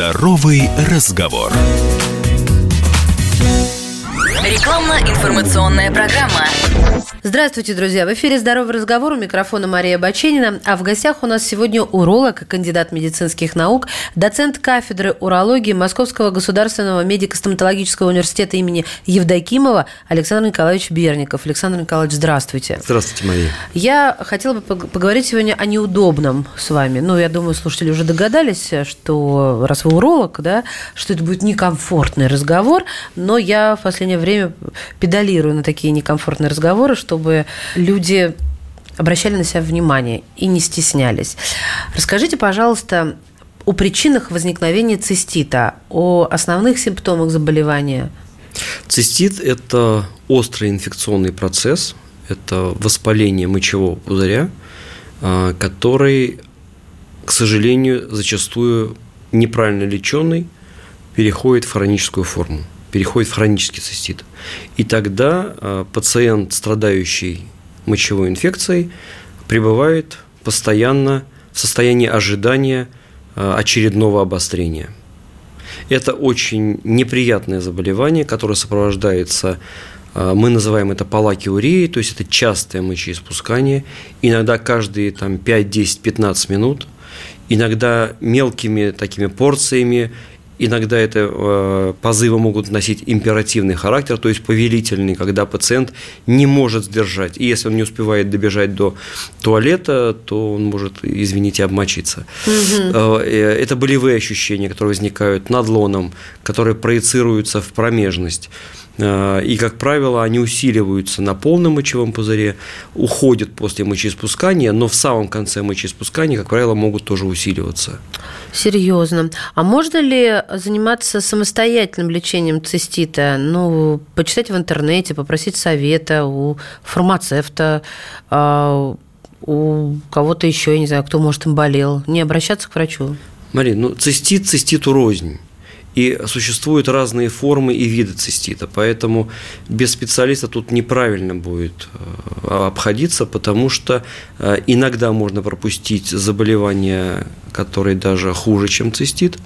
Здоровый разговор. Рекламно-информационная программа. Здравствуйте, друзья! В эфире «Здоровый разговор» у микрофона Мария Баченина. А в гостях у нас сегодня уролог, кандидат медицинских наук, доцент кафедры урологии Московского государственного медико-стоматологического университета имени Евдокимова Александр Николаевич Берников. Александр Николаевич, здравствуйте. Здравствуйте, Мария. Я хотела бы поговорить сегодня о неудобном с вами. Ну, я думаю, слушатели уже догадались, что раз вы уролог, да, что это будет некомфортный разговор, но я в последнее время педалирую на такие некомфортные разговоры, чтобы люди обращали на себя внимание и не стеснялись. Расскажите, пожалуйста, о причинах возникновения цистита, о основных симптомах заболевания. Цистит – это острый инфекционный процесс, это воспаление мочевого пузыря, а, который, к сожалению, зачастую неправильно леченный переходит в хроническую форму переходит в хронический цистит. И тогда а, пациент, страдающий мочевой инфекцией, пребывает постоянно в состоянии ожидания а, очередного обострения. Это очень неприятное заболевание, которое сопровождается а, мы называем это палакиурией, то есть это частое мочеиспускание, иногда каждые там, 5, 10, 15 минут, иногда мелкими такими порциями, Иногда это э, позывы могут носить императивный характер, то есть повелительный, когда пациент не может сдержать. И если он не успевает добежать до туалета, то он может, извините, обмочиться. Угу. Это болевые ощущения, которые возникают над лоном, которые проецируются в промежность. Э, и, как правило, они усиливаются на полном мочевом пузыре, уходят после мочеиспускания, но в самом конце мочеиспускания, как правило, могут тоже усиливаться. Серьезно. А можно ли заниматься самостоятельным лечением цистита? Ну, почитать в интернете, попросить совета у фармацевта, а, у кого-то еще, я не знаю, кто, может, им болел, не обращаться к врачу? Марин, ну, цистит циститу рознь. И существуют разные формы и виды цистита, поэтому без специалиста тут неправильно будет э, обходиться, потому что э, иногда можно пропустить заболевания, которые даже хуже, чем цистит.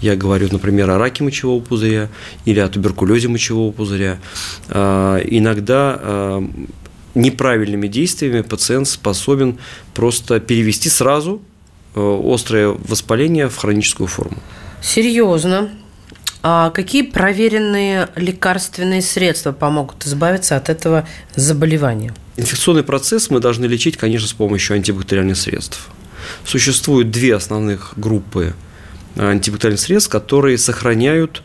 Я говорю, например, о раке мочевого пузыря или о туберкулезе мочевого пузыря. Э, иногда неправильными действиями пациент способен просто перевести сразу острое воспаление в хроническую форму. Серьезно. А какие проверенные лекарственные средства помогут избавиться от этого заболевания? Инфекционный процесс мы должны лечить, конечно, с помощью антибактериальных средств. Существуют две основных группы антибактериальных средств, которые сохраняют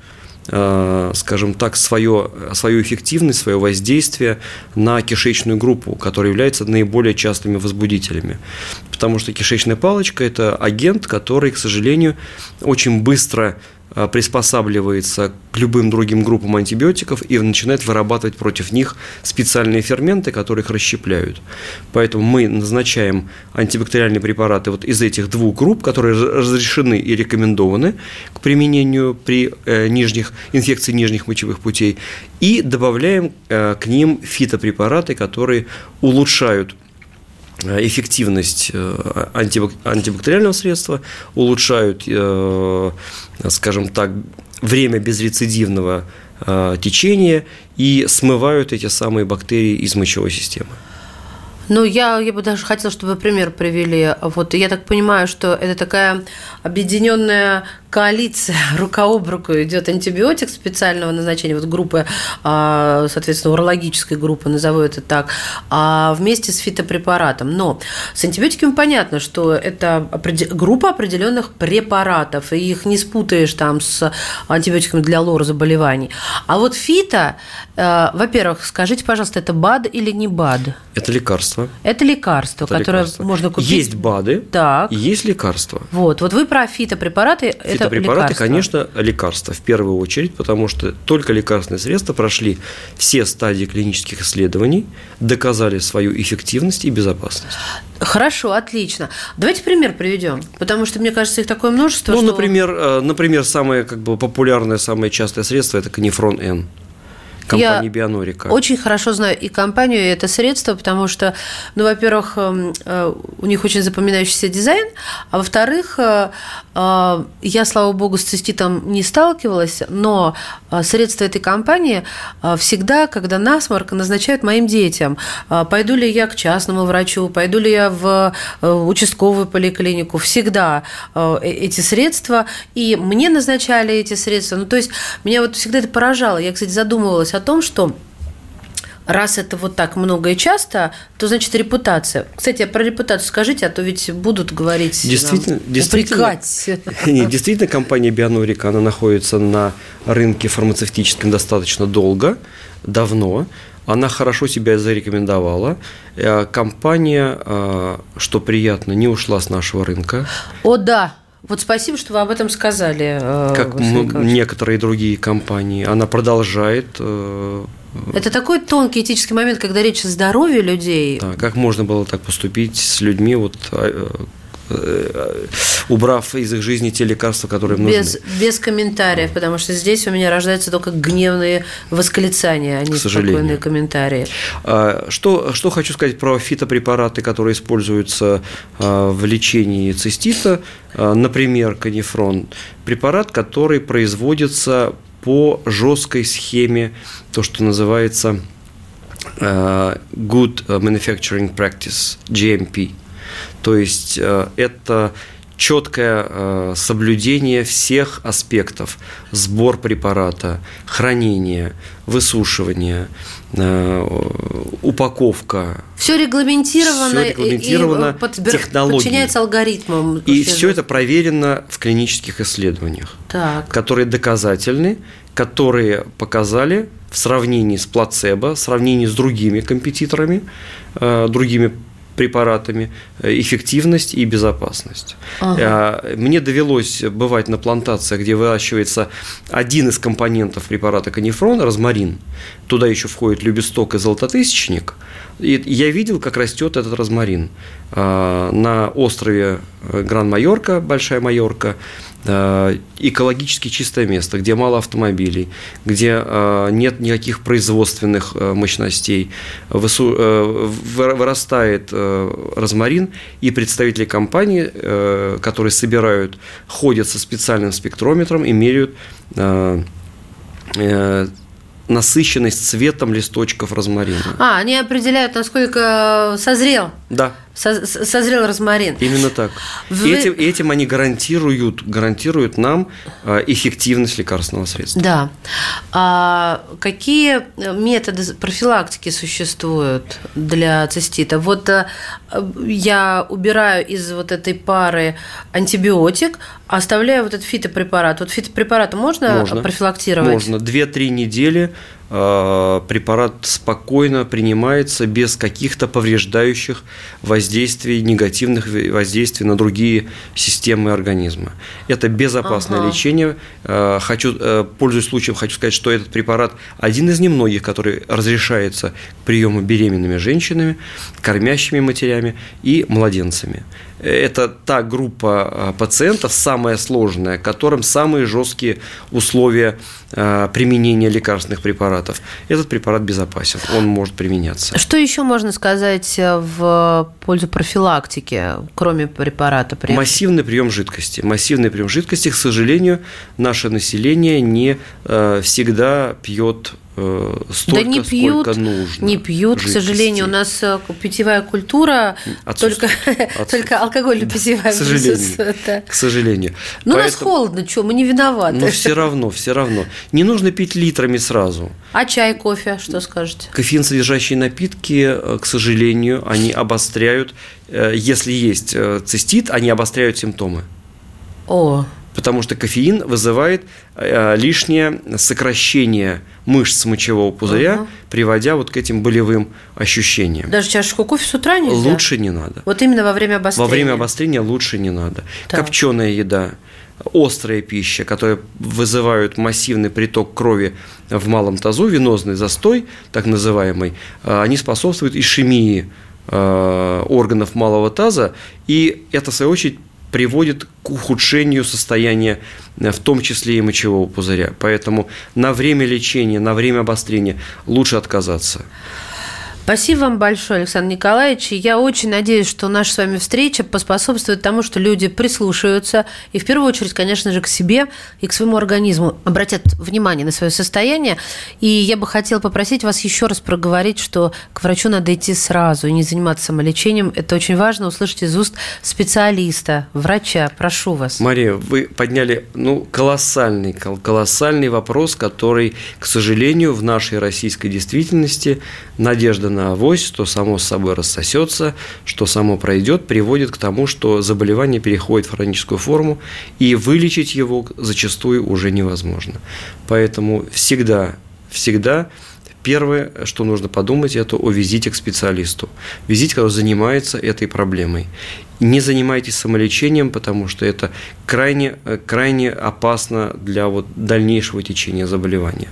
э, скажем так, свое, свою эффективность, свое воздействие на кишечную группу, которая является наиболее частыми возбудителями. Потому что кишечная палочка – это агент, который, к сожалению, очень быстро Э, приспосабливается к любым другим группам антибиотиков и начинает вырабатывать против них специальные ферменты, которые их расщепляют. Поэтому мы назначаем антибактериальные препараты вот из этих двух групп, которые разрешены и рекомендованы к применению при э, нижних инфекции нижних мочевых путей, и добавляем э, к ним фитопрепараты, которые улучшают Э, эффективность э, антибактериального средства, улучшают, э, скажем так, время безрецидивного течения и смывают эти самые бактерии из мочевой системы. Ну, я, я бы даже хотела, чтобы вы пример привели. Вот я так понимаю, что это такая объединенная коалиция, рука об руку идет антибиотик специального назначения, вот группы, а, соответственно, урологической группы, назову это так, а вместе с фитопрепаратом. Но с антибиотиками понятно, что это группа определенных препаратов, и их не спутаешь там с антибиотиками для лор заболеваний. А вот фито, э, во-первых, скажите, пожалуйста, это БАД или не БАД? Это лекарство. Это лекарство, это которое лекарство. можно купить. Есть БАДы, так. есть лекарства. Вот, вот вы про фитопрепараты, Это конечно, лекарства в первую очередь, потому что только лекарственные средства прошли все стадии клинических исследований, доказали свою эффективность и безопасность. Хорошо, отлично. Давайте пример приведем, потому что, мне кажется, их такое множество. Ну, что... например, э, например, самое как бы популярное, самое частое средство – это канифрон Н. компании Я Бионорика. Очень хорошо знаю и компанию, и это средство, потому что, ну, во-первых, эм, э, у них очень запоминающийся дизайн, а во-вторых, э, э, я, слава богу, с циститом не сталкивалась, но средства этой компании всегда, когда насморк, назначают моим детям. Пойду ли я к частному врачу, пойду ли я в участковую поликлинику, всегда эти средства, и мне назначали эти средства. Ну, то есть меня вот всегда это поражало. Я, кстати, задумывалась о том, что раз это вот так много и часто, то значит репутация. Кстати, про репутацию скажите, а то ведь будут говорить действительно, нам, действительно, Нет, действительно, компания Бионорика, она находится на рынке фармацевтическом достаточно долго, давно. Она хорошо себя зарекомендовала. Э, компания, э, что приятно, не ушла с нашего рынка. О, да, вот спасибо, что вы об этом сказали. Э, как некоторые другие компании. Она продолжает э, это такой тонкий этический момент, когда речь о здоровье людей. Да, как можно было так поступить с людьми, вот а, Э, убрав из их жизни те лекарства, которые им без, нужны. Без комментариев, потому что здесь у меня рождаются только гневные восклицания, а не спокойные комментарии. А, что, что хочу сказать про фитопрепараты, которые используются а, в лечении цистита. А, например, канифрон – препарат, который производится по жесткой схеме, то, что называется Good Manufacturing Practice, GMP – то есть э, это четкое э, соблюдение всех аспектов сбор препарата, хранение, высушивание, э, упаковка. Все регламентировано, все регламентировано и технологией. подчиняется алгоритмам. И все это проверено в клинических исследованиях, так. которые доказательны, которые показали в сравнении с плацебо, в сравнении с другими компетиторами, другими препаратами, э, эффективность и безопасность. Ага. Э, мне довелось бывать на плантациях, где выращивается один из компонентов препарата канифрон, розмарин. Туда еще входит любесток и золототысячник. И я видел, как растет этот розмарин. Э, на острове Гран-Майорка, Большая Майорка, экологически чистое место, где мало автомобилей, где э, нет никаких производственных э, мощностей, э, вырастает розмарин, и представители компании, которые собирают, ходят со специальным спектрометром и меряют насыщенность цветом листочков розмарина. А, они определяют, насколько созрел. Да созрел розмарин. Именно так. Вы... Этим, этим они гарантируют, гарантируют нам а, эффективность лекарственного средства. Да. А какие методы профилактики существуют для цистита? Вот э, я убираю из вот этой пары антибиотик, оставляю вот этот фитопрепарат. Вот фитопрепарат можно, можно профилактировать? Можно. Две-три недели препарат спокойно принимается без каких-то повреждающих воздействий, негативных воздействий на другие системы организма. Это безопасное ага. лечение. Э, хочу, э, пользуясь случаем, хочу сказать, что этот препарат один из немногих, который разрешается к приему беременными женщинами, кормящими матерями и младенцами это та группа а, пациентов, самая сложная, которым самые жесткие условия а, применения лекарственных препаратов. Этот препарат безопасен, он может применяться. Что еще можно сказать э, в пользу профилактики, кроме препарата? Массивный прием жидкости. Массивный прием жидкости, к сожалению, наше население не э, всегда пьет столько, да не пьют, сколько нужно. Не пьют, жидкости. к сожалению. У нас э, питьевая культура, только, только алкоголь питьевая. К сожалению. К сожалению. Ну, Поэтому... нас холодно, что, мы не виноваты. Но все равно, все равно. Не нужно пить литрами сразу. А чай, кофе, что скажете? Кофеин содержащие напитки, э, к сожалению, они обостряют, если есть цистит, они обостряют симптомы. О, потому что кофеин вызывает э, лишнее сокращение мышц мочевого пузыря, угу. приводя вот к этим болевым ощущениям. Даже чашечку кофе с утра нельзя? Лучше не надо. Вот именно во время обострения? Во время обострения лучше не надо. Так. Копченая еда, острая пища, которая вызывают массивный приток крови в малом тазу, венозный застой, так называемый, э, они способствуют ишемии э, органов малого таза, и это, в свою очередь, приводит к ухудшению состояния, э, в том числе и мочевого пузыря. Поэтому на время лечения, на время обострения лучше отказаться. Спасибо вам большое, Александр Николаевич. Я очень надеюсь, что наша с вами встреча поспособствует тому, что люди прислушаются и в первую очередь, конечно же, к себе и к своему организму обратят внимание на свое состояние. И я бы хотела попросить вас еще раз проговорить, что к врачу надо идти сразу и не заниматься самолечением. Это очень важно услышать из уст специалиста, врача. Прошу вас. Мария, вы подняли ну, колоссальный, колоссальный вопрос, который, к сожалению, в нашей российской действительности надежда на авось, что само собой рассосется, что само пройдет, приводит к тому, что заболевание переходит в хроническую форму, и вылечить его зачастую уже невозможно. Поэтому всегда, всегда Первое, что нужно подумать, это о визите к специалисту. Визит, который занимается этой проблемой. Не занимайтесь самолечением, потому что это крайне, крайне опасно для вот дальнейшего течения заболевания.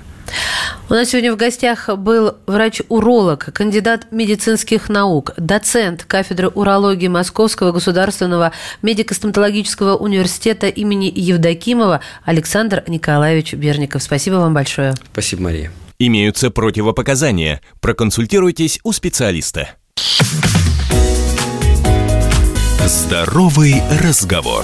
У нас сегодня в гостях был врач-уролог, кандидат медицинских наук, доцент кафедры урологии Московского государственного медико-стоматологического университета имени Евдокимова Александр Николаевич Берников. Спасибо вам большое. Спасибо, Мария. Имеются противопоказания. Проконсультируйтесь у специалиста. Здоровый разговор.